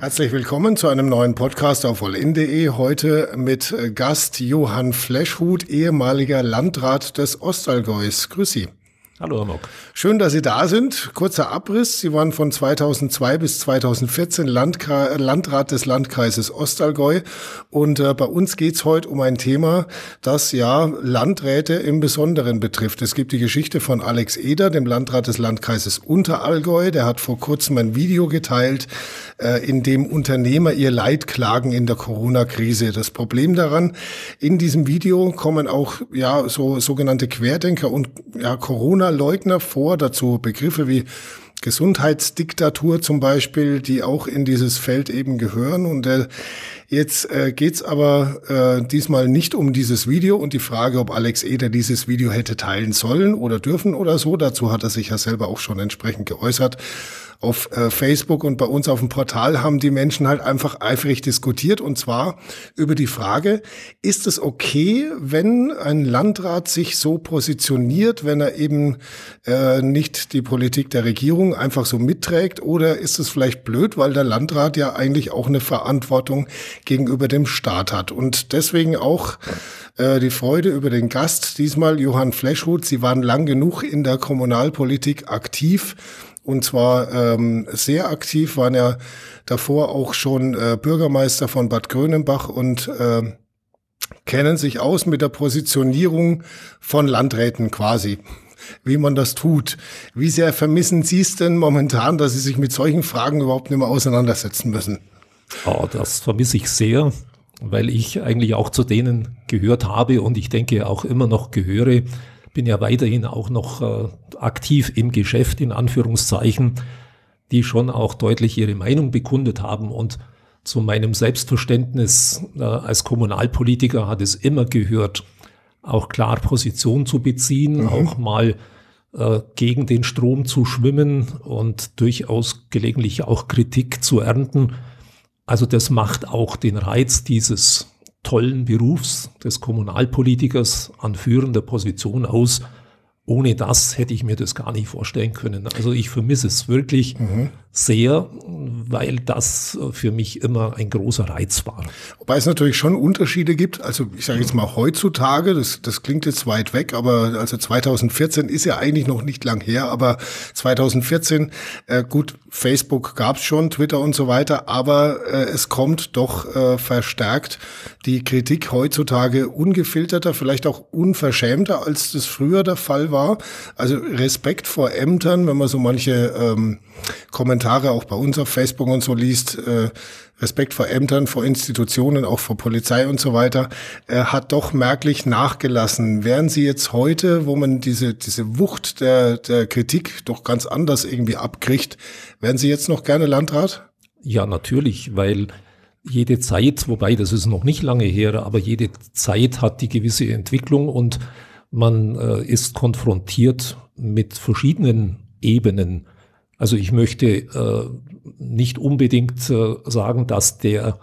Herzlich willkommen zu einem neuen Podcast auf allin.de. Heute mit Gast Johann Fleschhut, ehemaliger Landrat des Ostallgäus. Grüß Sie. Hallo, Herr Mock. Schön, dass Sie da sind. Kurzer Abriss. Sie waren von 2002 bis 2014 Landkra Landrat des Landkreises Ostallgäu. Und äh, bei uns geht's heute um ein Thema, das ja Landräte im Besonderen betrifft. Es gibt die Geschichte von Alex Eder, dem Landrat des Landkreises Unterallgäu. Der hat vor kurzem ein Video geteilt, äh, in dem Unternehmer ihr Leid klagen in der Corona-Krise. Das Problem daran, in diesem Video kommen auch ja so sogenannte Querdenker und ja Corona Corona-Leugner vor, dazu Begriffe wie Gesundheitsdiktatur zum Beispiel, die auch in dieses Feld eben gehören. Und äh, jetzt äh, geht's aber äh, diesmal nicht um dieses Video und die Frage, ob Alex Eder dieses Video hätte teilen sollen oder dürfen oder so. Dazu hat er sich ja selber auch schon entsprechend geäußert auf äh, Facebook und bei uns auf dem Portal haben die Menschen halt einfach eifrig diskutiert und zwar über die Frage, ist es okay, wenn ein Landrat sich so positioniert, wenn er eben äh, nicht die Politik der Regierung einfach so mitträgt? Oder ist es vielleicht blöd, weil der Landrat ja eigentlich auch eine Verantwortung gegenüber dem Staat hat? Und deswegen auch äh, die Freude über den Gast, diesmal Johann Fleschhut. Sie waren lang genug in der Kommunalpolitik aktiv und zwar ähm, sehr aktiv, waren ja davor auch schon äh, Bürgermeister von Bad Grönenbach und äh, kennen sich aus mit der Positionierung von Landräten quasi wie man das tut. Wie sehr vermissen Sie es denn momentan, dass Sie sich mit solchen Fragen überhaupt nicht mehr auseinandersetzen müssen? Oh, das vermisse ich sehr, weil ich eigentlich auch zu denen gehört habe und ich denke auch immer noch gehöre, bin ja weiterhin auch noch äh, aktiv im Geschäft, in Anführungszeichen, die schon auch deutlich ihre Meinung bekundet haben. Und zu meinem Selbstverständnis äh, als Kommunalpolitiker hat es immer gehört, auch klar Position zu beziehen, mhm. auch mal äh, gegen den Strom zu schwimmen und durchaus gelegentlich auch Kritik zu ernten. Also das macht auch den Reiz dieses tollen Berufs des Kommunalpolitikers an führender Position aus. Ohne das hätte ich mir das gar nicht vorstellen können. Also ich vermisse es wirklich mhm. sehr, weil das für mich immer ein großer Reiz war. Wobei es natürlich schon Unterschiede gibt. Also ich sage jetzt mal heutzutage, das, das klingt jetzt weit weg, aber also 2014 ist ja eigentlich noch nicht lang her, aber 2014, äh, gut, Facebook gab es schon, Twitter und so weiter, aber äh, es kommt doch äh, verstärkt die Kritik heutzutage ungefilterter, vielleicht auch unverschämter, als das früher der Fall war. Also Respekt vor Ämtern, wenn man so manche ähm, Kommentare auch bei uns auf Facebook und so liest, äh, Respekt vor Ämtern, vor Institutionen, auch vor Polizei und so weiter, äh, hat doch merklich nachgelassen. Wären Sie jetzt heute, wo man diese, diese Wucht der, der Kritik doch ganz anders irgendwie abkriegt, wären Sie jetzt noch gerne Landrat? Ja, natürlich, weil jede Zeit, wobei das ist noch nicht lange her, aber jede Zeit hat die gewisse Entwicklung und man äh, ist konfrontiert mit verschiedenen Ebenen. Also ich möchte äh, nicht unbedingt äh, sagen, dass der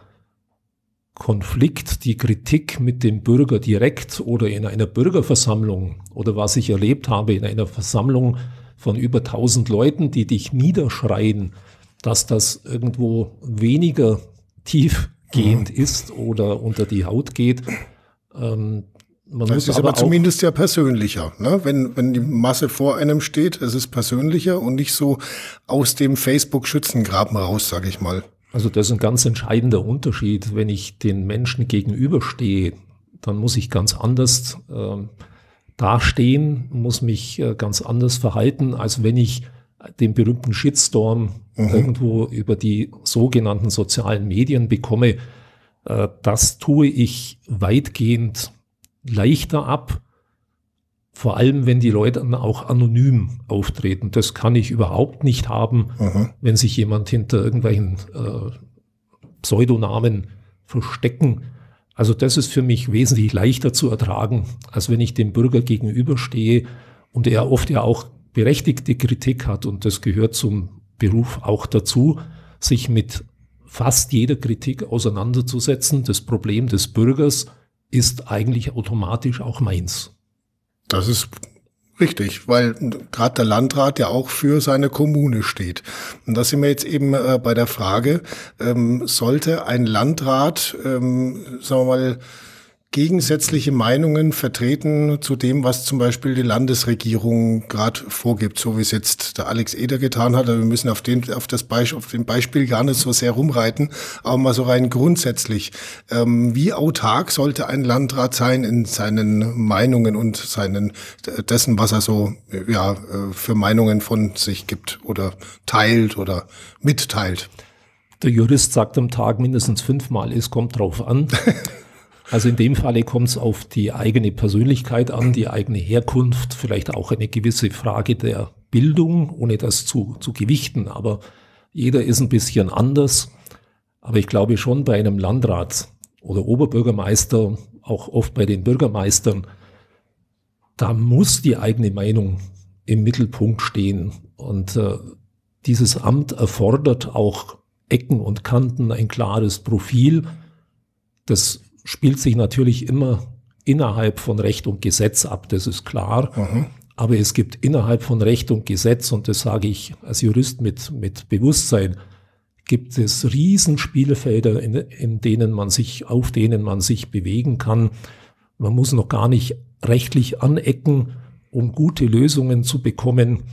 Konflikt, die Kritik mit dem Bürger direkt oder in einer Bürgerversammlung oder was ich erlebt habe in einer Versammlung von über 1000 Leuten, die dich niederschreien, dass das irgendwo weniger tiefgehend mhm. ist oder unter die Haut geht. Ähm, man das muss ist aber, aber zumindest ja persönlicher. Ne? Wenn, wenn die Masse vor einem steht, es ist persönlicher und nicht so aus dem Facebook-Schützengraben raus, sage ich mal. Also das ist ein ganz entscheidender Unterschied. Wenn ich den Menschen gegenüberstehe, dann muss ich ganz anders äh, dastehen, muss mich äh, ganz anders verhalten, als wenn ich den berühmten Shitstorm mhm. irgendwo über die sogenannten sozialen Medien bekomme. Äh, das tue ich weitgehend leichter ab, vor allem wenn die Leute dann auch anonym auftreten. Das kann ich überhaupt nicht haben, mhm. wenn sich jemand hinter irgendwelchen äh, Pseudonamen verstecken. Also das ist für mich wesentlich leichter zu ertragen, als wenn ich dem Bürger gegenüberstehe und er oft ja auch berechtigte Kritik hat und das gehört zum Beruf auch dazu, sich mit fast jeder Kritik auseinanderzusetzen. Das Problem des Bürgers ist eigentlich automatisch auch meins. Das ist Richtig, weil gerade der Landrat ja auch für seine Kommune steht. Und da sind wir jetzt eben äh, bei der Frage, ähm, sollte ein Landrat, ähm, sagen wir mal, gegensätzliche Meinungen vertreten zu dem, was zum Beispiel die Landesregierung gerade vorgibt, so wie es jetzt der Alex Eder getan hat. Aber wir müssen auf, den, auf, das Beispiel, auf dem Beispiel gar nicht so sehr rumreiten, aber mal so rein grundsätzlich. Ähm, wie autark sollte ein Landrat sein in seinen Meinungen und seinen dessen, was er so ja, für Meinungen von sich gibt oder teilt oder mitteilt? Der Jurist sagt am Tag mindestens fünfmal, es kommt drauf an. Also in dem Falle kommt es auf die eigene Persönlichkeit an, die eigene Herkunft, vielleicht auch eine gewisse Frage der Bildung, ohne das zu, zu gewichten. Aber jeder ist ein bisschen anders. Aber ich glaube schon bei einem Landrat oder Oberbürgermeister, auch oft bei den Bürgermeistern, da muss die eigene Meinung im Mittelpunkt stehen. Und äh, dieses Amt erfordert auch Ecken und Kanten, ein klares Profil. Das spielt sich natürlich immer innerhalb von Recht und Gesetz ab, das ist klar. Mhm. Aber es gibt innerhalb von Recht und Gesetz, und das sage ich als Jurist mit, mit Bewusstsein, gibt es Riesenspielfelder, in, in denen man sich, auf denen man sich bewegen kann. Man muss noch gar nicht rechtlich anecken, um gute Lösungen zu bekommen,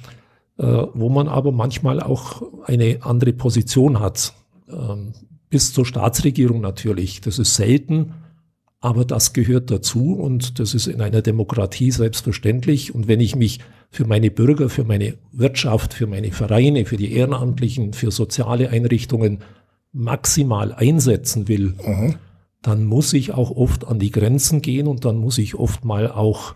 äh, wo man aber manchmal auch eine andere Position hat. Ähm, bis zur Staatsregierung natürlich. Das ist selten, aber das gehört dazu und das ist in einer Demokratie selbstverständlich. Und wenn ich mich für meine Bürger, für meine Wirtschaft, für meine Vereine, für die Ehrenamtlichen, für soziale Einrichtungen maximal einsetzen will, mhm. dann muss ich auch oft an die Grenzen gehen und dann muss ich oft mal auch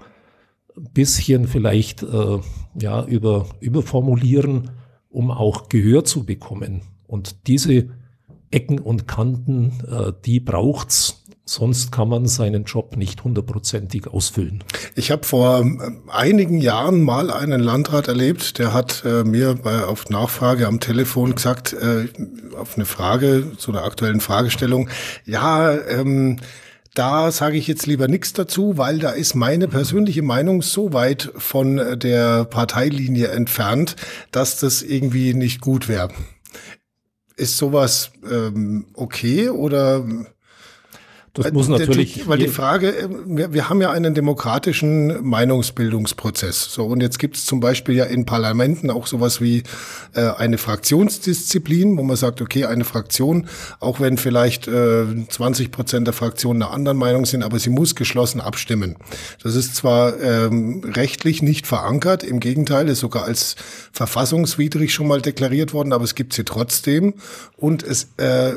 ein bisschen vielleicht äh, ja über überformulieren, um auch Gehör zu bekommen. Und diese Ecken und Kanten, äh, die braucht's Sonst kann man seinen Job nicht hundertprozentig ausfüllen. Ich habe vor ähm, einigen Jahren mal einen Landrat erlebt, der hat äh, mir bei, auf Nachfrage am Telefon gesagt, äh, auf eine Frage, zu einer aktuellen Fragestellung, ja, ähm, da sage ich jetzt lieber nichts dazu, weil da ist meine persönliche Meinung so weit von der Parteilinie entfernt, dass das irgendwie nicht gut wäre. Ist sowas ähm, okay oder das muss natürlich. Weil die Frage, äh, wir, wir haben ja einen demokratischen Meinungsbildungsprozess. So, und jetzt gibt es zum Beispiel ja in Parlamenten auch sowas wie äh, eine Fraktionsdisziplin, wo man sagt, okay, eine Fraktion, auch wenn vielleicht äh, 20 Prozent der Fraktionen einer anderen Meinung sind, aber sie muss geschlossen abstimmen. Das ist zwar ähm, rechtlich nicht verankert, im Gegenteil, ist sogar als verfassungswidrig schon mal deklariert worden, aber es gibt sie trotzdem. Und es äh,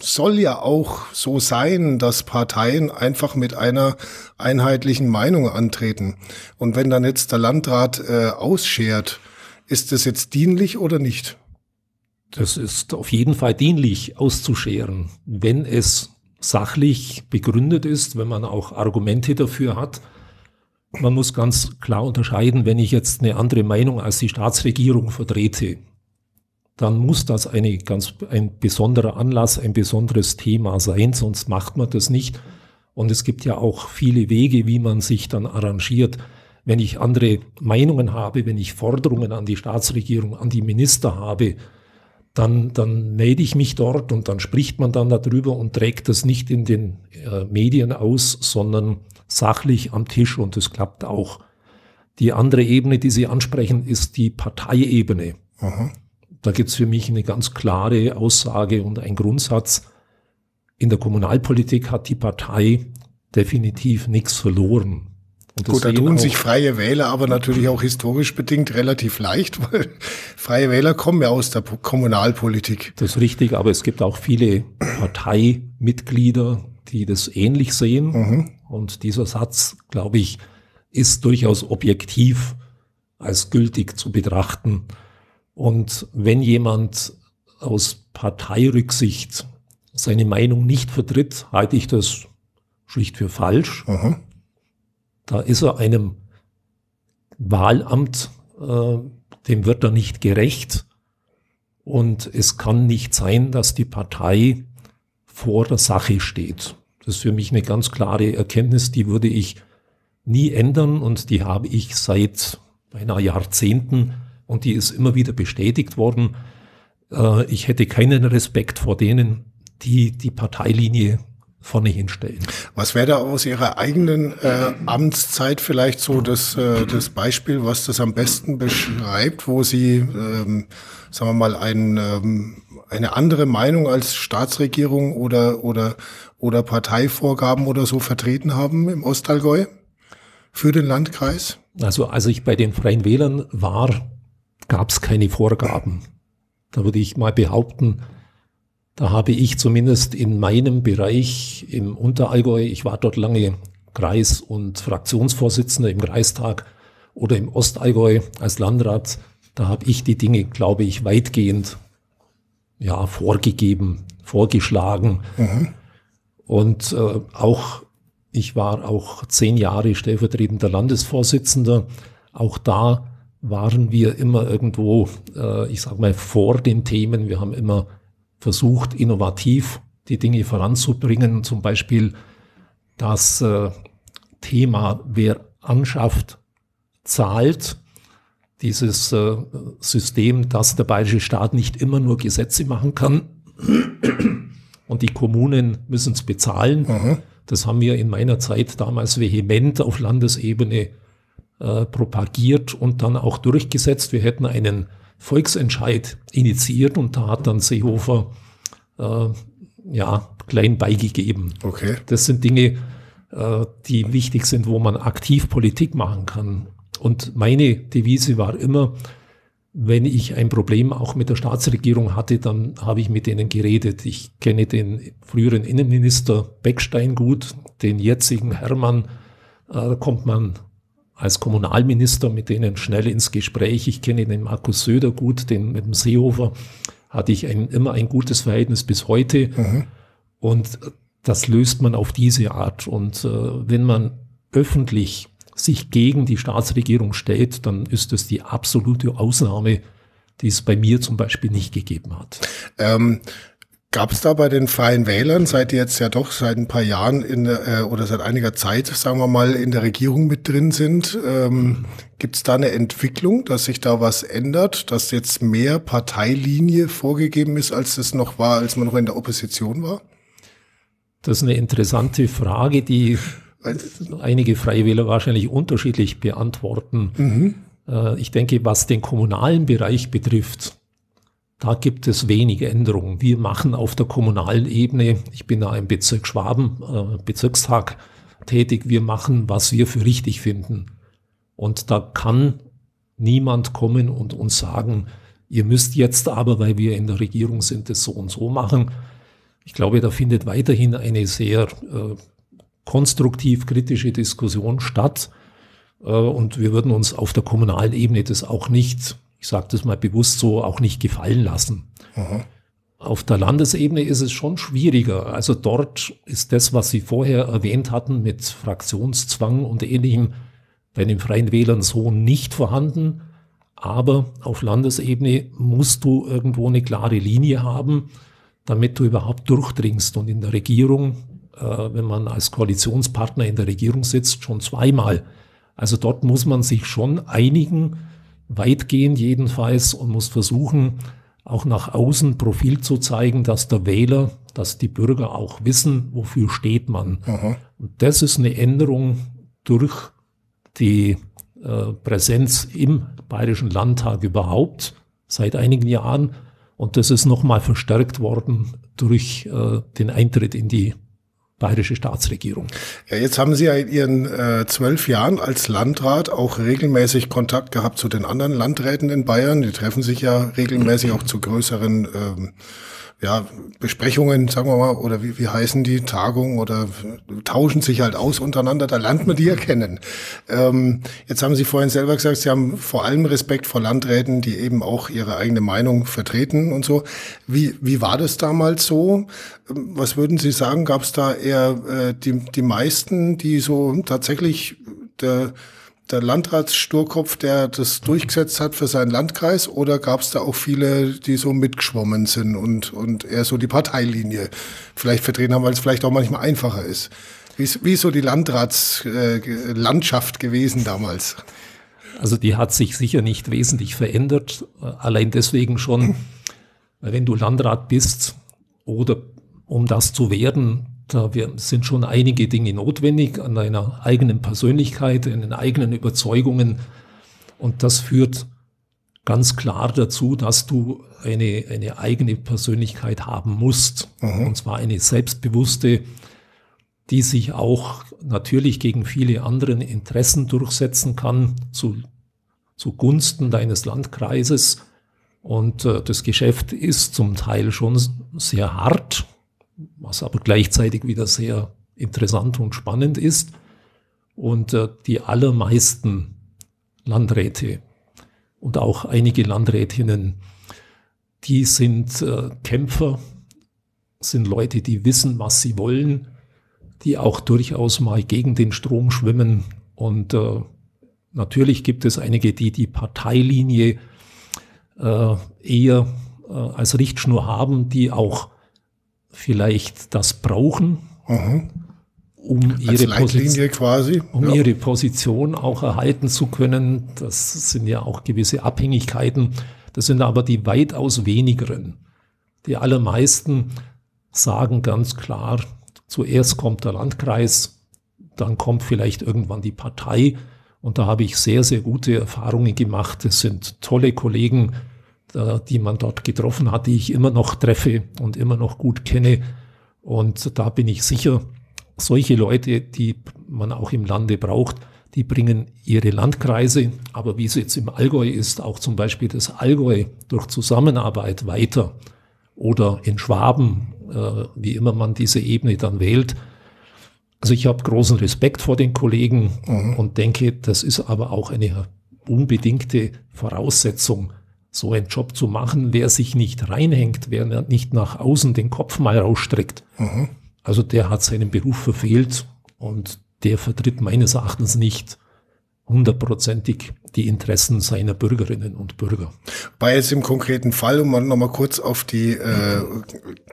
soll ja auch so sein, dass Parteien einfach mit einer einheitlichen Meinung antreten. Und wenn dann jetzt der Landrat äh, ausschert, ist das jetzt dienlich oder nicht? Das ist auf jeden Fall dienlich auszuscheren, wenn es sachlich begründet ist, wenn man auch Argumente dafür hat. Man muss ganz klar unterscheiden, wenn ich jetzt eine andere Meinung als die Staatsregierung vertrete, dann muss das eine ganz, ein besonderer Anlass, ein besonderes Thema sein, sonst macht man das nicht. Und es gibt ja auch viele Wege, wie man sich dann arrangiert. Wenn ich andere Meinungen habe, wenn ich Forderungen an die Staatsregierung, an die Minister habe, dann, dann melde ich mich dort und dann spricht man dann darüber und trägt das nicht in den äh, Medien aus, sondern sachlich am Tisch und es klappt auch. Die andere Ebene, die Sie ansprechen, ist die Parteiebene. Aha. Da gibt es für mich eine ganz klare Aussage und ein Grundsatz. In der Kommunalpolitik hat die Partei definitiv nichts verloren. Gut, da tun sich freie Wähler aber natürlich auch historisch bedingt relativ leicht, weil freie Wähler kommen ja aus der Kommunalpolitik. Das ist richtig, aber es gibt auch viele Parteimitglieder, die das ähnlich sehen. Mhm. Und dieser Satz, glaube ich, ist durchaus objektiv als gültig zu betrachten. Und wenn jemand aus Parteirücksicht seine Meinung nicht vertritt, halte ich das schlicht für falsch. Aha. Da ist er einem Wahlamt, äh, dem wird er nicht gerecht. Und es kann nicht sein, dass die Partei vor der Sache steht. Das ist für mich eine ganz klare Erkenntnis, die würde ich nie ändern und die habe ich seit beinahe Jahrzehnten und die ist immer wieder bestätigt worden. Äh, ich hätte keinen Respekt vor denen, die die Parteilinie vorne hinstellen. Was wäre da aus Ihrer eigenen äh, Amtszeit vielleicht so das, äh, das Beispiel, was das am besten beschreibt, wo Sie, ähm, sagen wir mal, ein, ähm, eine andere Meinung als Staatsregierung oder, oder, oder Parteivorgaben oder so vertreten haben im Ostallgäu für den Landkreis? Also als ich bei den Freien Wählern war, gab es keine Vorgaben. Da würde ich mal behaupten, da habe ich zumindest in meinem Bereich im Unterallgäu, ich war dort lange Kreis- und Fraktionsvorsitzender im Kreistag oder im Ostallgäu als Landrat, da habe ich die Dinge, glaube ich, weitgehend ja, vorgegeben, vorgeschlagen. Mhm. Und äh, auch, ich war auch zehn Jahre stellvertretender Landesvorsitzender. Auch da waren wir immer irgendwo, äh, ich sage mal, vor den Themen. Wir haben immer versucht, innovativ die Dinge voranzubringen. Zum Beispiel das äh, Thema, wer anschafft, zahlt. Dieses äh, System, dass der bayerische Staat nicht immer nur Gesetze machen kann und die Kommunen müssen es bezahlen. Mhm. Das haben wir in meiner Zeit damals vehement auf Landesebene äh, propagiert und dann auch durchgesetzt. Wir hätten einen Volksentscheid initiiert und da hat dann Seehofer äh, ja klein beigegeben. Okay. Das sind Dinge, äh, die wichtig sind, wo man aktiv Politik machen kann. Und meine Devise war immer, wenn ich ein Problem auch mit der Staatsregierung hatte, dann habe ich mit denen geredet. Ich kenne den früheren Innenminister Beckstein gut, den jetzigen Hermann, äh, da kommt man als Kommunalminister mit denen schnell ins Gespräch. Ich kenne den Markus Söder gut, den mit dem Seehofer hatte ich ein, immer ein gutes Verhältnis bis heute. Mhm. Und das löst man auf diese Art. Und äh, wenn man öffentlich sich gegen die Staatsregierung stellt, dann ist es die absolute Ausnahme, die es bei mir zum Beispiel nicht gegeben hat. Ähm, Gab es da bei den Freien Wählern, seit die jetzt ja doch seit ein paar Jahren in äh, oder seit einiger Zeit, sagen wir mal, in der Regierung mit drin sind, ähm, gibt es da eine Entwicklung, dass sich da was ändert, dass jetzt mehr Parteilinie vorgegeben ist, als es noch war, als man noch in der Opposition war? Das ist eine interessante Frage, die einige Freie Wähler wahrscheinlich unterschiedlich beantworten. Mhm. Äh, ich denke, was den kommunalen Bereich betrifft, da gibt es wenige Änderungen. Wir machen auf der kommunalen Ebene, ich bin da im Bezirk Schwaben, äh, Bezirkstag tätig, wir machen, was wir für richtig finden. Und da kann niemand kommen und uns sagen, ihr müsst jetzt aber, weil wir in der Regierung sind, das so und so machen. Ich glaube, da findet weiterhin eine sehr äh, konstruktiv kritische Diskussion statt. Äh, und wir würden uns auf der kommunalen Ebene das auch nicht ich sage das mal bewusst so, auch nicht gefallen lassen. Aha. Auf der Landesebene ist es schon schwieriger. Also dort ist das, was Sie vorher erwähnt hatten mit Fraktionszwang und ähnlichem, bei den Freien Wählern so nicht vorhanden. Aber auf Landesebene musst du irgendwo eine klare Linie haben, damit du überhaupt durchdringst. Und in der Regierung, äh, wenn man als Koalitionspartner in der Regierung sitzt, schon zweimal. Also dort muss man sich schon einigen, weitgehend jedenfalls und muss versuchen, auch nach außen Profil zu zeigen, dass der Wähler, dass die Bürger auch wissen, wofür steht man. Aha. Und das ist eine Änderung durch die äh, Präsenz im Bayerischen Landtag überhaupt seit einigen Jahren. Und das ist nochmal verstärkt worden durch äh, den Eintritt in die bayerische Staatsregierung. Ja, jetzt haben Sie ja in Ihren äh, zwölf Jahren als Landrat auch regelmäßig Kontakt gehabt zu den anderen Landräten in Bayern. Die treffen sich ja regelmäßig auch zu größeren ähm, ja, Besprechungen, sagen wir mal, oder wie, wie heißen die, Tagungen oder tauschen sich halt aus untereinander, da lernt man die ja kennen. Ähm, jetzt haben Sie vorhin selber gesagt, Sie haben vor allem Respekt vor Landräten, die eben auch ihre eigene Meinung vertreten und so. Wie, wie war das damals so? Was würden Sie sagen, gab es da eher äh, die, die meisten, die so tatsächlich der der Landratssturkopf, der das durchgesetzt hat für seinen Landkreis, oder gab es da auch viele, die so mitgeschwommen sind und, und eher so die Parteilinie vielleicht vertreten haben, weil es vielleicht auch manchmal einfacher ist? Wie, wie ist so die Landratslandschaft äh, gewesen damals? Also die hat sich sicher nicht wesentlich verändert. Allein deswegen schon, wenn du Landrat bist oder um das zu werden, da sind schon einige Dinge notwendig an deiner eigenen Persönlichkeit, an den eigenen Überzeugungen. Und das führt ganz klar dazu, dass du eine, eine eigene Persönlichkeit haben musst. Mhm. Und zwar eine selbstbewusste, die sich auch natürlich gegen viele anderen Interessen durchsetzen kann, zu, zugunsten deines Landkreises. Und äh, das Geschäft ist zum Teil schon sehr hart, was aber gleichzeitig wieder sehr interessant und spannend ist. Und äh, die allermeisten Landräte und auch einige Landrätinnen, die sind äh, Kämpfer, sind Leute, die wissen, was sie wollen, die auch durchaus mal gegen den Strom schwimmen. Und äh, natürlich gibt es einige, die die Parteilinie äh, eher äh, als Richtschnur haben, die auch vielleicht das brauchen, mhm. um, ihre Position, quasi. um ja. ihre Position auch erhalten zu können. Das sind ja auch gewisse Abhängigkeiten. Das sind aber die weitaus wenigeren. Die allermeisten sagen ganz klar, zuerst kommt der Landkreis, dann kommt vielleicht irgendwann die Partei. Und da habe ich sehr, sehr gute Erfahrungen gemacht. Es sind tolle Kollegen, die man dort getroffen hat, die ich immer noch treffe und immer noch gut kenne. Und da bin ich sicher, solche Leute, die man auch im Lande braucht, die bringen ihre Landkreise, aber wie es jetzt im Allgäu ist, auch zum Beispiel das Allgäu durch Zusammenarbeit weiter oder in Schwaben, äh, wie immer man diese Ebene dann wählt. Also ich habe großen Respekt vor den Kollegen mhm. und denke, das ist aber auch eine unbedingte Voraussetzung so einen Job zu machen, wer sich nicht reinhängt, wer nicht nach außen den Kopf mal rausstreckt. Mhm. Also der hat seinen Beruf verfehlt und der vertritt meines Erachtens nicht hundertprozentig die Interessen seiner Bürgerinnen und Bürger. Bei jetzt im konkreten Fall, um mal nochmal kurz auf die äh,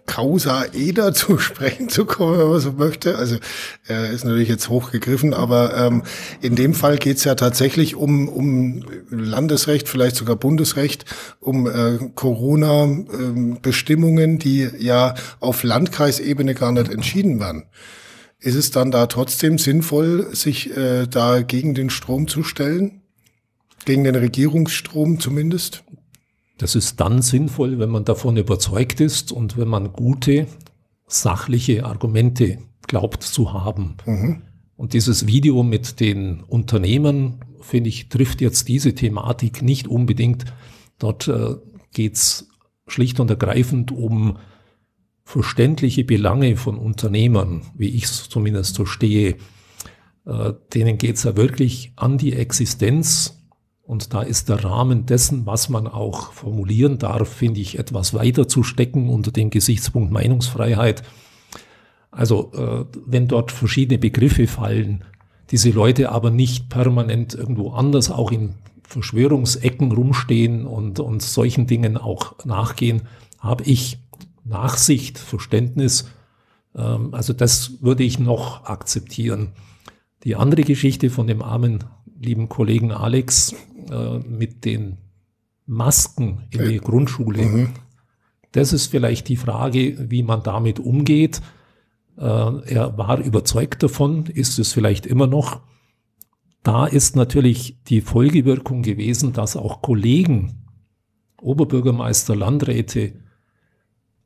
Causa Eder zu sprechen zu kommen, wenn man so möchte. Also er ist natürlich jetzt hochgegriffen, aber ähm, in dem Fall geht es ja tatsächlich um, um Landesrecht, vielleicht sogar Bundesrecht, um äh, Corona-Bestimmungen, äh, die ja auf Landkreisebene gar nicht entschieden werden. Ist es dann da trotzdem sinnvoll, sich äh, da gegen den Strom zu stellen? Gegen den Regierungsstrom zumindest? Das ist dann sinnvoll, wenn man davon überzeugt ist und wenn man gute, sachliche Argumente glaubt zu haben. Mhm. Und dieses Video mit den Unternehmen, finde ich, trifft jetzt diese Thematik nicht unbedingt. Dort äh, geht es schlicht und ergreifend um verständliche Belange von Unternehmern, wie ich es zumindest verstehe, äh, denen geht es ja wirklich an die Existenz. Und da ist der Rahmen dessen, was man auch formulieren darf, finde ich, etwas weiter zu stecken unter dem Gesichtspunkt Meinungsfreiheit. Also äh, wenn dort verschiedene Begriffe fallen, diese Leute aber nicht permanent irgendwo anders auch in Verschwörungsecken rumstehen und, und solchen Dingen auch nachgehen, habe ich Nachsicht, Verständnis. Ähm, also das würde ich noch akzeptieren. Die andere Geschichte von dem armen, lieben Kollegen Alex äh, mit den Masken in der Grundschule, mhm. das ist vielleicht die Frage, wie man damit umgeht. Äh, er war überzeugt davon, ist es vielleicht immer noch. Da ist natürlich die Folgewirkung gewesen, dass auch Kollegen, Oberbürgermeister, Landräte,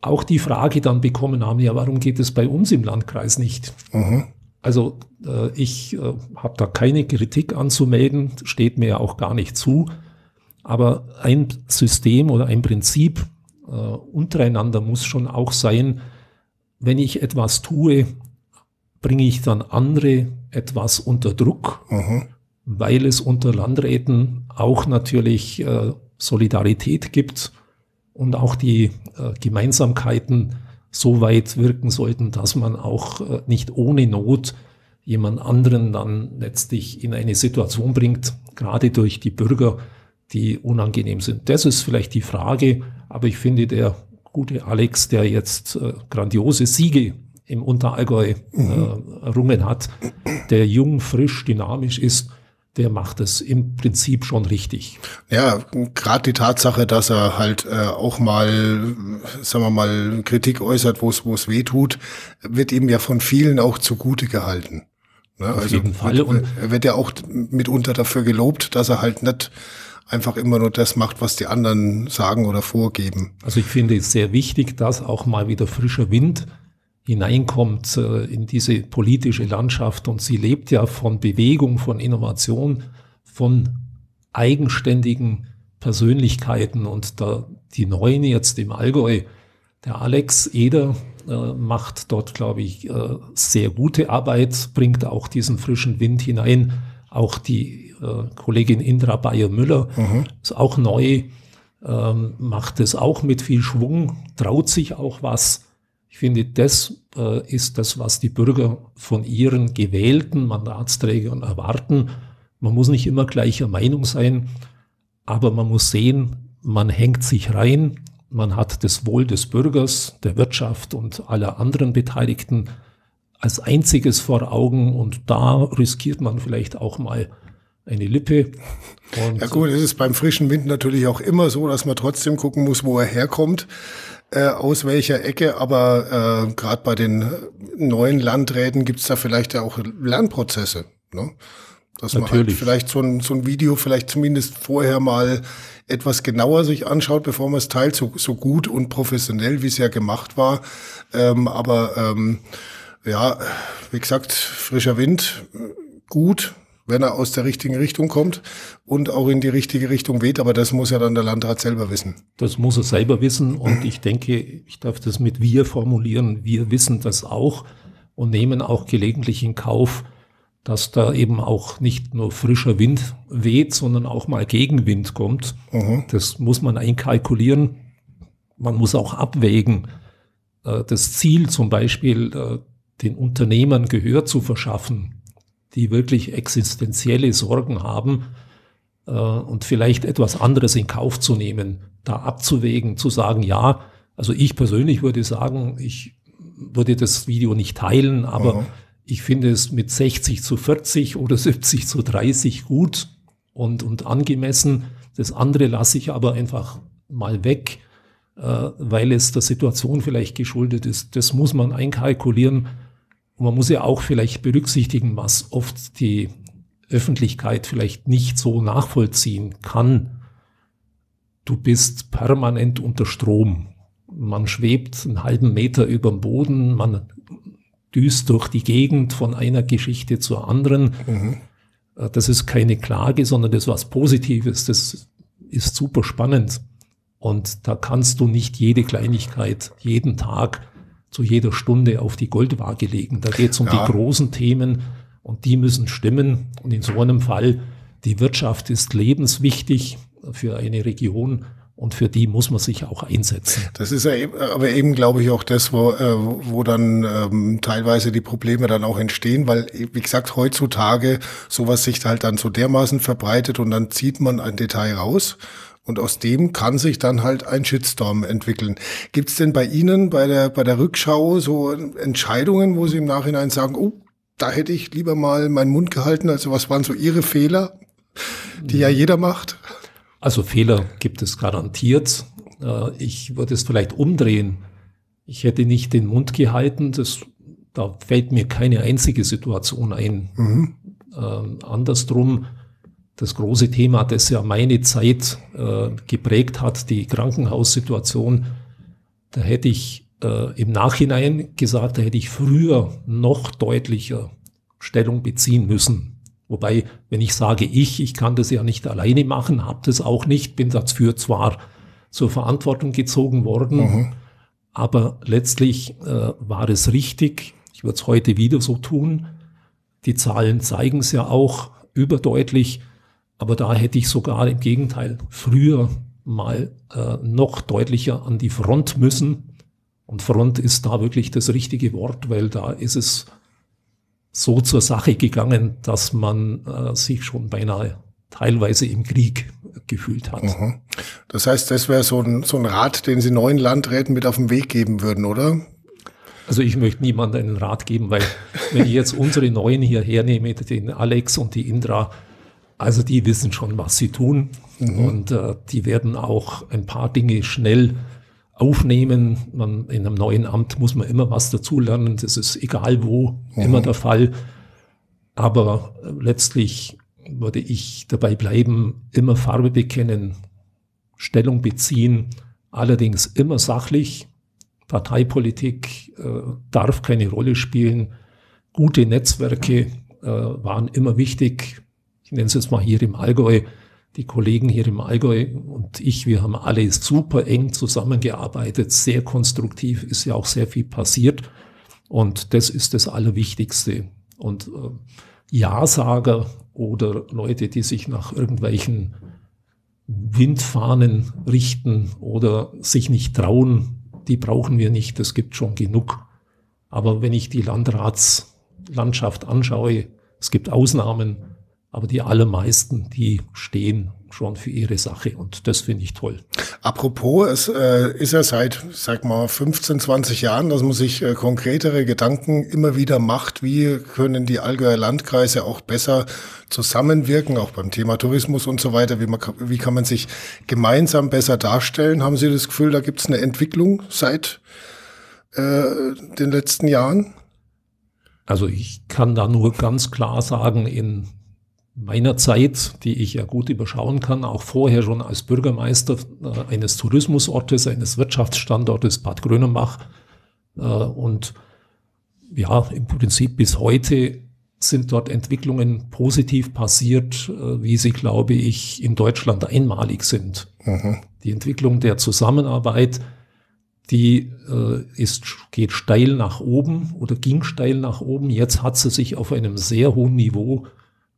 auch die Frage dann bekommen haben, ja, warum geht es bei uns im Landkreis nicht? Mhm. Also äh, ich äh, habe da keine Kritik anzumelden, steht mir ja auch gar nicht zu. Aber ein System oder ein Prinzip äh, untereinander muss schon auch sein, wenn ich etwas tue, bringe ich dann andere etwas unter Druck, mhm. weil es unter Landräten auch natürlich äh, Solidarität gibt und auch die äh, Gemeinsamkeiten so weit wirken sollten, dass man auch äh, nicht ohne Not jemand anderen dann letztlich in eine Situation bringt, gerade durch die Bürger, die unangenehm sind. Das ist vielleicht die Frage, aber ich finde, der gute Alex, der jetzt äh, grandiose Siege im Unterallgäu mhm. äh, errungen hat, der jung, frisch, dynamisch ist, der macht es im Prinzip schon richtig. Ja, gerade die Tatsache, dass er halt äh, auch mal, sagen wir mal, Kritik äußert, wo es wo es weh tut, wird ihm ja von vielen auch zugute gehalten. Ne? Auf also jeden Fall. Und er wird ja auch mitunter dafür gelobt, dass er halt nicht einfach immer nur das macht, was die anderen sagen oder vorgeben. Also ich finde es sehr wichtig, dass auch mal wieder frischer Wind hineinkommt äh, in diese politische Landschaft und sie lebt ja von Bewegung, von Innovation, von eigenständigen Persönlichkeiten und da die Neuen jetzt im Allgäu, der Alex Eder äh, macht dort, glaube ich, äh, sehr gute Arbeit, bringt auch diesen frischen Wind hinein. Auch die Kollegin Indra Bayer-Müller mhm. ist auch neu, ähm, macht es auch mit viel Schwung, traut sich auch was. Ich finde, das äh, ist das, was die Bürger von ihren gewählten Mandatsträgern erwarten. Man muss nicht immer gleicher Meinung sein, aber man muss sehen, man hängt sich rein, man hat das Wohl des Bürgers, der Wirtschaft und aller anderen Beteiligten als einziges vor Augen und da riskiert man vielleicht auch mal eine Lippe. Ja gut, es ist beim frischen Wind natürlich auch immer so, dass man trotzdem gucken muss, wo er herkommt äh, aus welcher Ecke, aber äh, gerade bei den neuen Landräten gibt's da vielleicht ja auch Lernprozesse. Ne? Dass Natürlich. man halt vielleicht so ein, so ein Video vielleicht zumindest vorher mal etwas genauer sich anschaut, bevor man es teilt, so, so gut und professionell, wie es ja gemacht war. Ähm, aber ähm, ja, wie gesagt, frischer Wind, gut, wenn er aus der richtigen Richtung kommt und auch in die richtige Richtung weht. Aber das muss ja dann der Landrat selber wissen. Das muss er selber wissen. Und ich denke, ich darf das mit wir formulieren. Wir wissen das auch und nehmen auch gelegentlich in Kauf, dass da eben auch nicht nur frischer Wind weht, sondern auch mal Gegenwind kommt. Mhm. Das muss man einkalkulieren. Man muss auch abwägen. Äh, das Ziel zum Beispiel, äh, den Unternehmern Gehör zu verschaffen, die wirklich existenzielle Sorgen haben äh, und vielleicht etwas anderes in Kauf zu nehmen, da abzuwägen, zu sagen, ja, also ich persönlich würde sagen, ich würde das Video nicht teilen, aber mhm. ich finde es mit 60 zu 40 oder 70 zu 30 gut und, und angemessen. Das andere lasse ich aber einfach mal weg, äh, weil es der Situation vielleicht geschuldet ist. Das muss man einkalkulieren. Und man muss ja auch vielleicht berücksichtigen, was oft die Öffentlichkeit vielleicht nicht so nachvollziehen kann. Du bist permanent unter Strom. Man schwebt einen halben Meter über dem Boden, man düst durch die Gegend von einer Geschichte zur anderen. Mhm. Das ist keine Klage, sondern das ist was Positives. Das ist super spannend. Und da kannst du nicht jede Kleinigkeit jeden Tag zu jeder Stunde auf die Goldwaage legen. Da geht es um ja. die großen Themen und die müssen stimmen. Und in so einem Fall, die Wirtschaft ist lebenswichtig für eine Region und für die muss man sich auch einsetzen. Das ist ja eben, aber eben, glaube ich, auch das, wo, äh, wo dann ähm, teilweise die Probleme dann auch entstehen, weil, wie gesagt, heutzutage sowas sich halt dann so dermaßen verbreitet und dann zieht man ein Detail raus und aus dem kann sich dann halt ein Shitstorm entwickeln. Gibt es denn bei Ihnen bei der, bei der Rückschau so Entscheidungen, wo Sie im Nachhinein sagen, oh, da hätte ich lieber mal meinen Mund gehalten? Also was waren so Ihre Fehler, die ja jeder macht? Also Fehler gibt es garantiert. Äh, ich würde es vielleicht umdrehen. Ich hätte nicht den Mund gehalten. Das, da fällt mir keine einzige Situation ein. Mhm. Ähm, andersrum, das große Thema, das ja meine Zeit äh, geprägt hat, die Krankenhaussituation, da hätte ich äh, im Nachhinein gesagt, da hätte ich früher noch deutlicher Stellung beziehen müssen. Wobei, wenn ich sage ich, ich kann das ja nicht alleine machen, habe das auch nicht, bin dafür zwar zur Verantwortung gezogen worden, mhm. aber letztlich äh, war es richtig. Ich würde es heute wieder so tun. Die Zahlen zeigen es ja auch überdeutlich. Aber da hätte ich sogar im Gegenteil früher mal äh, noch deutlicher an die Front müssen. Und Front ist da wirklich das richtige Wort, weil da ist es so zur Sache gegangen, dass man äh, sich schon beinahe teilweise im Krieg gefühlt hat. Mhm. Das heißt, das wäre so ein, so ein Rat, den Sie neuen Landräten mit auf den Weg geben würden, oder? Also ich möchte niemandem einen Rat geben, weil wenn ich jetzt unsere Neuen hier hernehme, den Alex und die Indra, also die wissen schon, was sie tun mhm. und äh, die werden auch ein paar Dinge schnell aufnehmen. Man, in einem neuen Amt muss man immer was dazulernen. Das ist egal wo, mhm. immer der Fall. Aber letztlich würde ich dabei bleiben, immer Farbe bekennen, Stellung beziehen, allerdings immer sachlich. Parteipolitik äh, darf keine Rolle spielen. Gute Netzwerke äh, waren immer wichtig. Nenne es jetzt mal hier im Allgäu die Kollegen hier im Allgäu und ich, wir haben alle super eng zusammengearbeitet, sehr konstruktiv, ist ja auch sehr viel passiert. Und das ist das Allerwichtigste. Und äh, Ja-Sager oder Leute, die sich nach irgendwelchen Windfahnen richten oder sich nicht trauen, die brauchen wir nicht, das gibt schon genug. Aber wenn ich die Landratslandschaft anschaue, es gibt Ausnahmen, aber die allermeisten, die stehen schon für ihre Sache und das finde ich toll. Apropos, es äh, ist ja seit, sag mal, 15, 20 Jahren, dass man sich äh, konkretere Gedanken immer wieder macht, wie können die Allgäuer Landkreise auch besser zusammenwirken, auch beim Thema Tourismus und so weiter, wie, man, wie kann man sich gemeinsam besser darstellen? Haben Sie das Gefühl, da gibt es eine Entwicklung seit äh, den letzten Jahren? Also ich kann da nur ganz klar sagen, in meiner Zeit, die ich ja gut überschauen kann, auch vorher schon als Bürgermeister äh, eines Tourismusortes, eines Wirtschaftsstandortes Bad Grönenbach. Äh, und ja, im Prinzip bis heute sind dort Entwicklungen positiv passiert, äh, wie sie, glaube ich, in Deutschland einmalig sind. Mhm. Die Entwicklung der Zusammenarbeit, die äh, ist, geht steil nach oben oder ging steil nach oben. Jetzt hat sie sich auf einem sehr hohen Niveau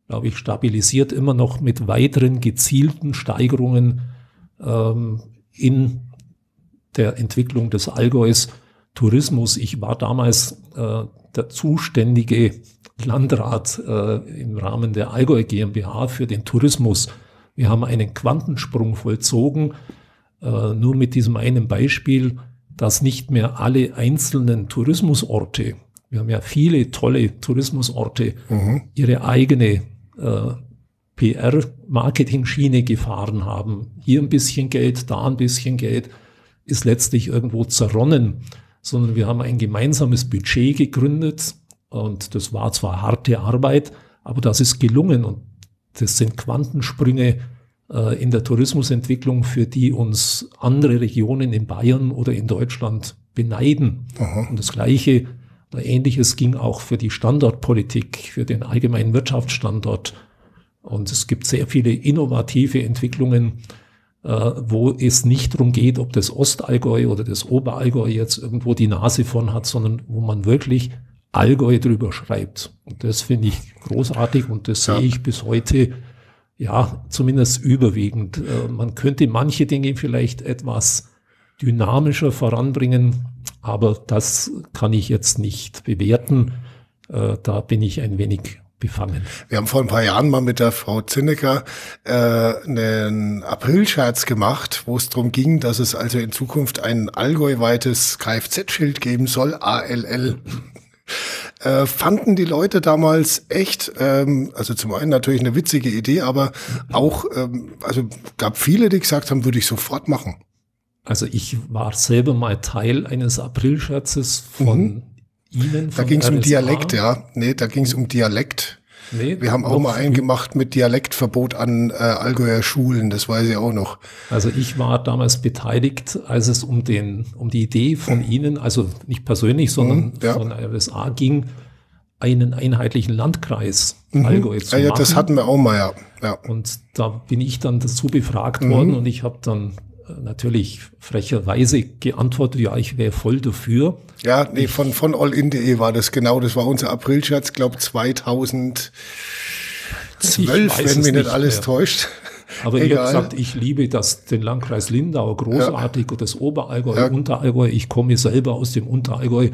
glaube ich, stabilisiert immer noch mit weiteren gezielten Steigerungen ähm, in der Entwicklung des Allgäus Tourismus. Ich war damals äh, der zuständige Landrat äh, im Rahmen der Allgäu GmbH für den Tourismus. Wir haben einen Quantensprung vollzogen, äh, nur mit diesem einen Beispiel, dass nicht mehr alle einzelnen Tourismusorte, wir haben ja viele tolle Tourismusorte, mhm. ihre eigene äh, PR-Marketing-Schiene gefahren haben. Hier ein bisschen Geld, da ein bisschen Geld, ist letztlich irgendwo zerronnen, sondern wir haben ein gemeinsames Budget gegründet und das war zwar harte Arbeit, aber das ist gelungen und das sind Quantensprünge äh, in der Tourismusentwicklung, für die uns andere Regionen in Bayern oder in Deutschland beneiden. Aha. Und das Gleiche Ähnliches ging auch für die Standortpolitik, für den allgemeinen Wirtschaftsstandort. Und es gibt sehr viele innovative Entwicklungen, äh, wo es nicht darum geht, ob das Ostallgäu oder das Oberallgäu jetzt irgendwo die Nase von hat, sondern wo man wirklich Allgäu drüber schreibt. Und das finde ich großartig und das ja. sehe ich bis heute, ja, zumindest überwiegend. Äh, man könnte manche Dinge vielleicht etwas dynamischer voranbringen, aber das kann ich jetzt nicht bewerten. Äh, da bin ich ein wenig befangen. Wir haben vor ein paar Jahren mal mit der Frau Zinnecker äh, einen Aprilscherz gemacht, wo es darum ging, dass es also in Zukunft ein allgäuweites Kfz-Schild geben soll, ALL. Äh, fanden die Leute damals echt, ähm, also zum einen natürlich eine witzige Idee, aber auch, ähm, also gab viele, die gesagt haben, würde ich sofort machen. Also ich war selber mal Teil eines Aprilscherzes von mhm. Ihnen. Von da ging es um Dialekt, ja. Nee, da ging es um Dialekt. Nee, Wir haben auch mal einen gemacht mit Dialektverbot an äh, Allgäuer Schulen, das weiß ich auch noch. Also ich war damals beteiligt, als es um den, um die Idee von mhm. Ihnen, also nicht persönlich, sondern mhm, ja. von RSA ging, einen einheitlichen Landkreis mhm. Allgäu zu ja, ja, machen. Das hatten wir auch mal, ja. ja. Und da bin ich dann dazu befragt mhm. worden und ich habe dann natürlich frecherweise geantwortet, ja, ich wäre voll dafür. Ja, nee, von, von allin.de war das genau, das war unser Aprilscherz, glaube 2012, wenn mich nicht alles mehr. täuscht. Aber Egal. ich habe gesagt, ich liebe das, den Landkreis Lindau großartig ja. und das Oberallgäu, ja. Unterallgäu. Ich komme selber aus dem Unterallgäu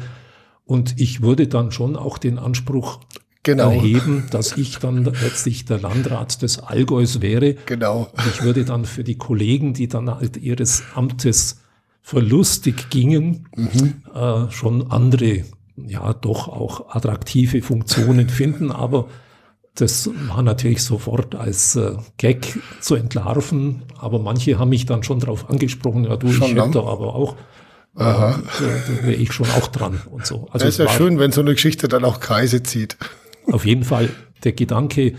und ich würde dann schon auch den Anspruch genau. erheben, dass ich dann letztlich der Landrat des Allgäus wäre. Genau. Und ich würde dann für die Kollegen, die dann halt ihres Amtes verlustig gingen, mhm. äh, schon andere, ja doch auch attraktive Funktionen finden, aber das war natürlich sofort als äh, Gag zu entlarven, aber manche haben mich dann schon darauf angesprochen, ja du, schon ich hätte aber auch, äh, da, da wäre ich schon auch dran und so. Also das ist ja schön, wenn so eine Geschichte dann auch Kreise zieht. Auf jeden Fall der Gedanke,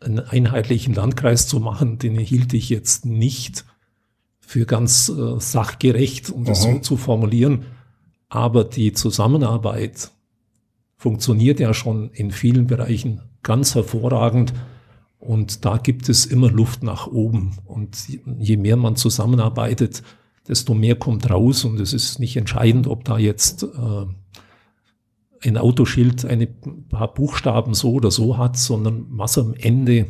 einen einheitlichen Landkreis zu machen, den hielt ich jetzt nicht für ganz äh, sachgerecht, um das Aha. so zu formulieren. Aber die Zusammenarbeit funktioniert ja schon in vielen Bereichen ganz hervorragend. Und da gibt es immer Luft nach oben. Und je mehr man zusammenarbeitet, desto mehr kommt raus. Und es ist nicht entscheidend, ob da jetzt äh, ein Autoschild ein paar Buchstaben so oder so hat, sondern was am Ende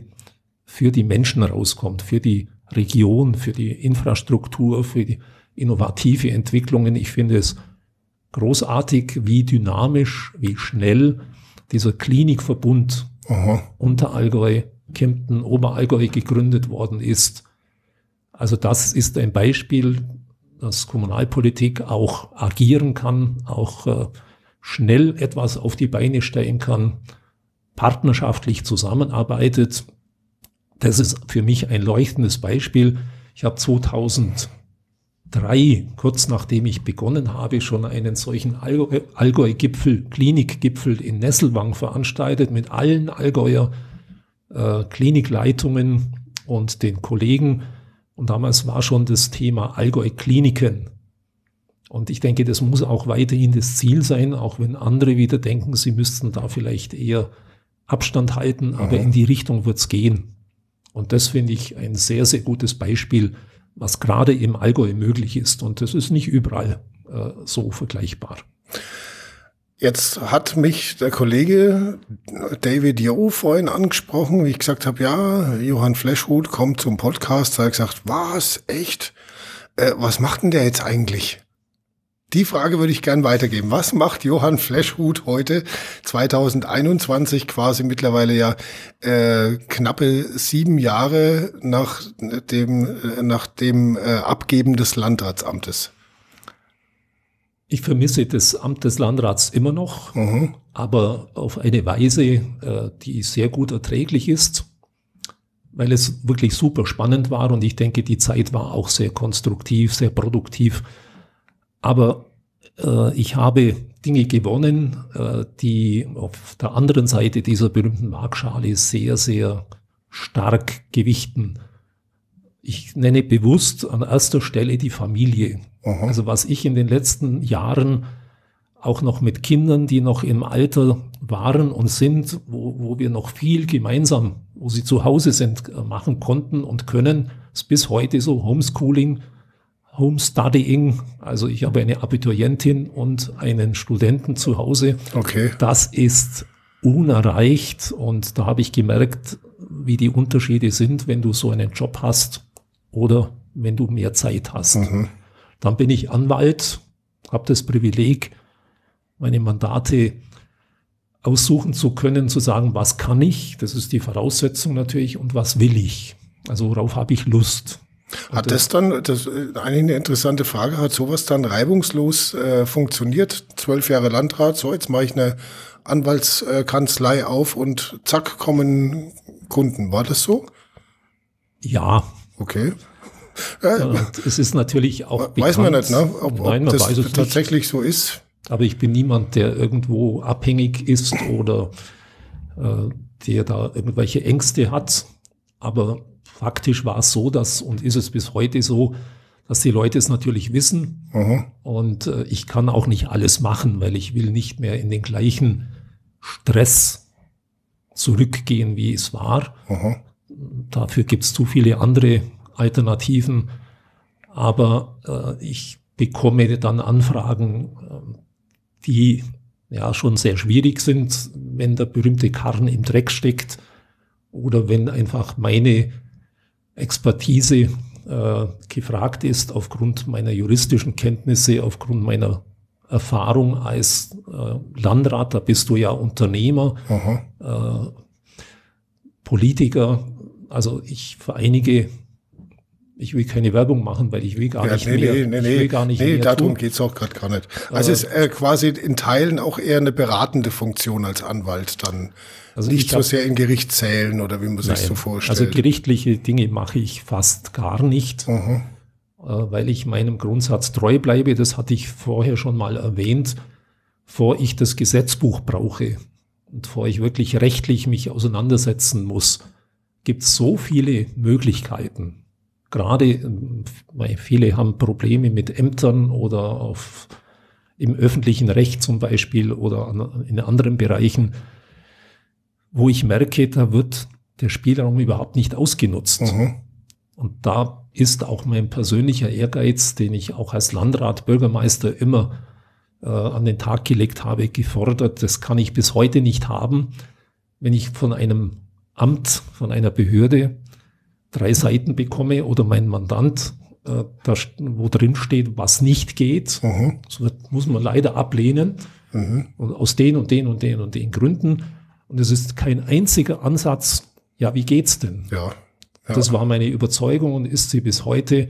für die Menschen rauskommt, für die Region, für die Infrastruktur, für die innovative Entwicklungen. Ich finde es großartig, wie dynamisch, wie schnell dieser Klinikverbund Aha. Unterallgäu, Kempten, Oberallgäu gegründet worden ist. Also das ist ein Beispiel, dass Kommunalpolitik auch agieren kann, auch äh, schnell etwas auf die Beine stellen kann, partnerschaftlich zusammenarbeitet. Das ist für mich ein leuchtendes Beispiel. Ich habe 2003, kurz nachdem ich begonnen habe, schon einen solchen Allgäu-Gipfel, Klinikgipfel in Nesselwang veranstaltet mit allen Allgäuer äh, Klinikleitungen und den Kollegen. Und damals war schon das Thema Allgäu-Kliniken und ich denke, das muss auch weiterhin das Ziel sein, auch wenn andere wieder denken, sie müssten da vielleicht eher Abstand halten, aber in die Richtung wird es gehen. Und das finde ich ein sehr, sehr gutes Beispiel, was gerade im Allgäu möglich ist. Und das ist nicht überall äh, so vergleichbar. Jetzt hat mich der Kollege David Jo vorhin angesprochen, wie ich gesagt habe, ja, Johann Fleschhut kommt zum Podcast. Da hat gesagt, was, echt? Äh, was macht denn der jetzt eigentlich? Die Frage würde ich gern weitergeben. Was macht Johann Fleschhut heute, 2021, quasi mittlerweile ja äh, knappe sieben Jahre nach dem, äh, nach dem äh, Abgeben des Landratsamtes? Ich vermisse das Amt des Landrats immer noch, mhm. aber auf eine Weise, äh, die sehr gut erträglich ist, weil es wirklich super spannend war und ich denke, die Zeit war auch sehr konstruktiv, sehr produktiv aber äh, ich habe Dinge gewonnen, äh, die auf der anderen Seite dieser berühmten Waagschale sehr, sehr stark gewichten. Ich nenne bewusst an erster Stelle die Familie. Aha. Also was ich in den letzten Jahren auch noch mit Kindern, die noch im Alter waren und sind, wo, wo wir noch viel gemeinsam, wo sie zu Hause sind, äh, machen konnten und können, ist bis heute so Homeschooling Homestudying. Also ich habe eine Abiturientin und einen Studenten zu Hause. Okay. Das ist unerreicht und da habe ich gemerkt, wie die Unterschiede sind, wenn du so einen Job hast oder wenn du mehr Zeit hast. Mhm. Dann bin ich Anwalt, habe das Privileg, meine Mandate aussuchen zu können, zu sagen, was kann ich, das ist die Voraussetzung natürlich, und was will ich. Also worauf habe ich Lust. Hat das dann, das eigentlich eine interessante Frage, hat sowas dann reibungslos äh, funktioniert? Zwölf Jahre Landrat, so jetzt mache ich eine Anwaltskanzlei auf und zack kommen Kunden. War das so? Ja. Okay. Ja, es ist natürlich auch bekannt. Weiß man nicht, ne? ob, ob Nein, man das weiß es tatsächlich nicht. so ist. Aber ich bin niemand, der irgendwo abhängig ist oder äh, der da irgendwelche Ängste hat. Aber faktisch war es so, dass und ist es bis heute so, dass die Leute es natürlich wissen. Aha. Und äh, ich kann auch nicht alles machen, weil ich will nicht mehr in den gleichen Stress zurückgehen, wie es war. Aha. Dafür gibt es zu viele andere Alternativen. Aber äh, ich bekomme dann Anfragen, äh, die ja schon sehr schwierig sind, wenn der berühmte Karren im Dreck steckt oder wenn einfach meine Expertise äh, gefragt ist, aufgrund meiner juristischen Kenntnisse, aufgrund meiner Erfahrung als äh, Landrat, da bist du ja Unternehmer, äh, Politiker. Also ich vereinige ich will keine Werbung machen, weil ich will gar Ja, nicht nee, mehr. nee, nee, ich will gar nicht nee mehr darum tun. geht's auch gerade gar nicht. Also es ist äh, quasi in Teilen auch eher eine beratende Funktion als Anwalt dann. Also ich nicht glaub- so sehr in Gerichtszählen oder wie man sich so vorstellt. Also gerichtliche Dinge mache ich fast gar nicht, Mhm. äh, weil ich meinem Grundsatz treu bleibe. Das hatte ich vorher schon mal erwähnt, vor ich das Gesetzbuch brauche und vor ich wirklich rechtlich mich auseinandersetzen muss, gibt es so viele Möglichkeiten. Gerade ähm, weil viele haben Probleme mit Ämtern oder auf, im öffentlichen Recht zum Beispiel oder an, in anderen Bereichen wo ich merke, da wird der Spielraum überhaupt nicht ausgenutzt. Mhm. Und da ist auch mein persönlicher Ehrgeiz, den ich auch als Landrat, Bürgermeister immer äh, an den Tag gelegt habe, gefordert. Das kann ich bis heute nicht haben, wenn ich von einem Amt, von einer Behörde drei Seiten bekomme oder mein Mandant, äh, da, wo drin steht, was nicht geht. Mhm. Das muss man leider ablehnen. Mhm. Und aus den und den und den und den Gründen. Und es ist kein einziger Ansatz, ja, wie geht's denn? Ja. ja. Das war meine Überzeugung und ist sie bis heute.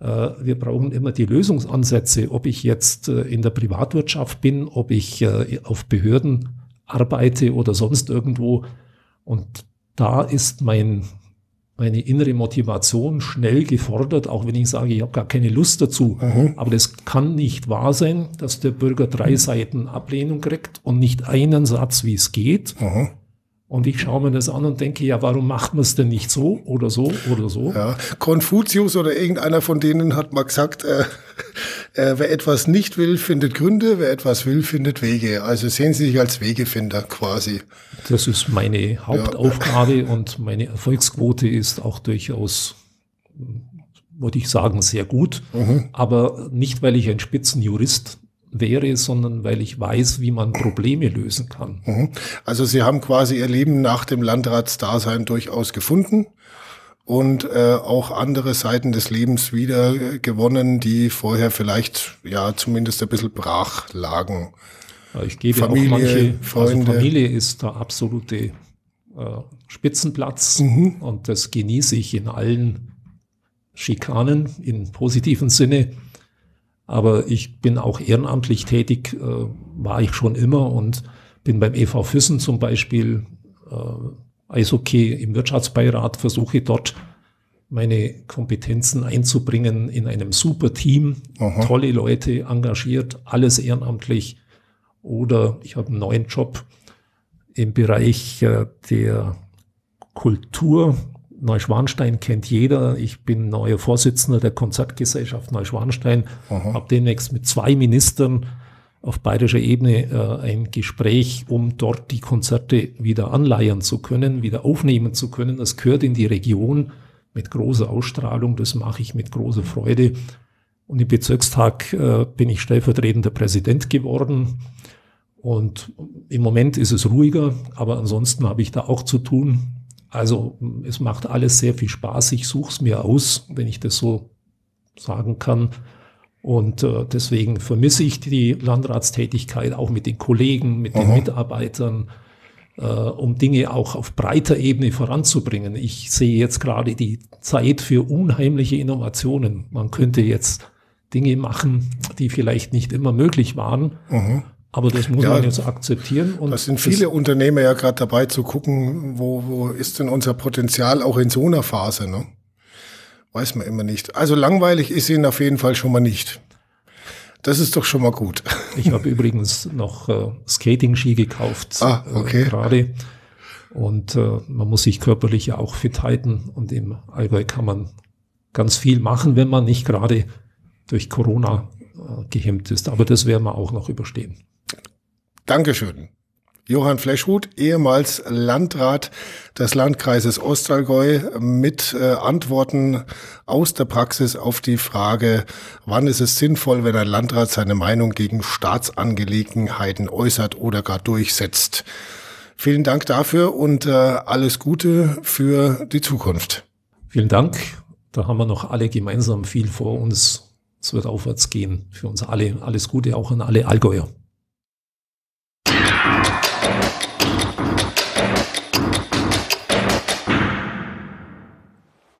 Äh, Wir brauchen immer die Lösungsansätze, ob ich jetzt äh, in der Privatwirtschaft bin, ob ich auf Behörden arbeite oder sonst irgendwo. Und da ist mein, meine innere Motivation schnell gefordert, auch wenn ich sage, ich habe gar keine Lust dazu. Aber das kann nicht wahr sein, dass der Bürger drei Seiten Ablehnung kriegt und nicht einen Satz, wie es geht. Mhm. Und ich schaue mir das an und denke, ja, warum macht man es denn nicht so oder so oder so? Ja, Konfuzius oder irgendeiner von denen hat mal gesagt, äh, äh, wer etwas nicht will, findet Gründe, wer etwas will, findet Wege. Also sehen Sie sich als Wegefinder quasi. Das ist meine Hauptaufgabe und meine Erfolgsquote ist auch durchaus, würde ich sagen, sehr gut. Aber nicht, weil ich ein Spitzenjurist wäre, sondern weil ich weiß, wie man Probleme lösen kann. Mhm. Also Sie haben quasi Ihr Leben nach dem Landratsdasein durchaus gefunden und äh, auch andere Seiten des Lebens wieder gewonnen, die vorher vielleicht ja zumindest ein bisschen brach lagen. Ich gebe Familie, auch manche, Freunde. also Familie ist der absolute äh, Spitzenplatz Mhm. und das genieße ich in allen Schikanen im positiven Sinne. Aber ich bin auch ehrenamtlich tätig, äh, war ich schon immer und bin beim EV Füssen zum Beispiel äh, Eishockey im Wirtschaftsbeirat, versuche dort meine Kompetenzen einzubringen in einem super Team, Aha. tolle Leute engagiert, alles ehrenamtlich. Oder ich habe einen neuen Job im Bereich äh, der Kultur. Neuschwanstein kennt jeder. Ich bin neuer Vorsitzender der Konzertgesellschaft Neuschwanstein. Habe demnächst mit zwei Ministern auf bayerischer Ebene äh, ein Gespräch, um dort die Konzerte wieder anleiern zu können, wieder aufnehmen zu können. Das gehört in die Region mit großer Ausstrahlung. Das mache ich mit großer Freude. Und im Bezirkstag äh, bin ich stellvertretender Präsident geworden. Und im Moment ist es ruhiger, aber ansonsten habe ich da auch zu tun. Also es macht alles sehr viel Spaß. Ich suche es mir aus, wenn ich das so sagen kann. Und äh, deswegen vermisse ich die Landratstätigkeit auch mit den Kollegen, mit den Mitarbeitern, äh, um Dinge auch auf breiter Ebene voranzubringen. Ich sehe jetzt gerade die Zeit für unheimliche Innovationen. Man könnte jetzt Dinge machen, die vielleicht nicht immer möglich waren. Aber das muss Ja, man jetzt akzeptieren. Und Das sind viele Unternehmer ja gerade dabei zu gucken, wo, wo ist denn unser Potenzial auch in so einer Phase. Ne? Weiß man immer nicht. Also langweilig ist ihnen auf jeden Fall schon mal nicht. Das ist doch schon mal gut. Ich habe übrigens noch äh, Skating-Ski gekauft Ah, okay. äh, gerade. Und äh, man muss sich körperlich ja auch fit halten. Und im Allgäu kann man ganz viel machen, wenn man nicht gerade durch Corona äh, gehemmt ist. Aber das werden wir auch noch überstehen. Dankeschön. Johann Fleschhut, ehemals Landrat des Landkreises Ostallgäu, mit äh, Antworten aus der Praxis auf die Frage, wann ist es sinnvoll, wenn ein Landrat seine Meinung gegen Staatsangelegenheiten äußert oder gar durchsetzt. Vielen Dank dafür und äh, alles Gute für die Zukunft. Vielen Dank. Da haben wir noch alle gemeinsam viel vor uns. Es wird aufwärts gehen für uns alle. Alles Gute auch an alle Allgäuer.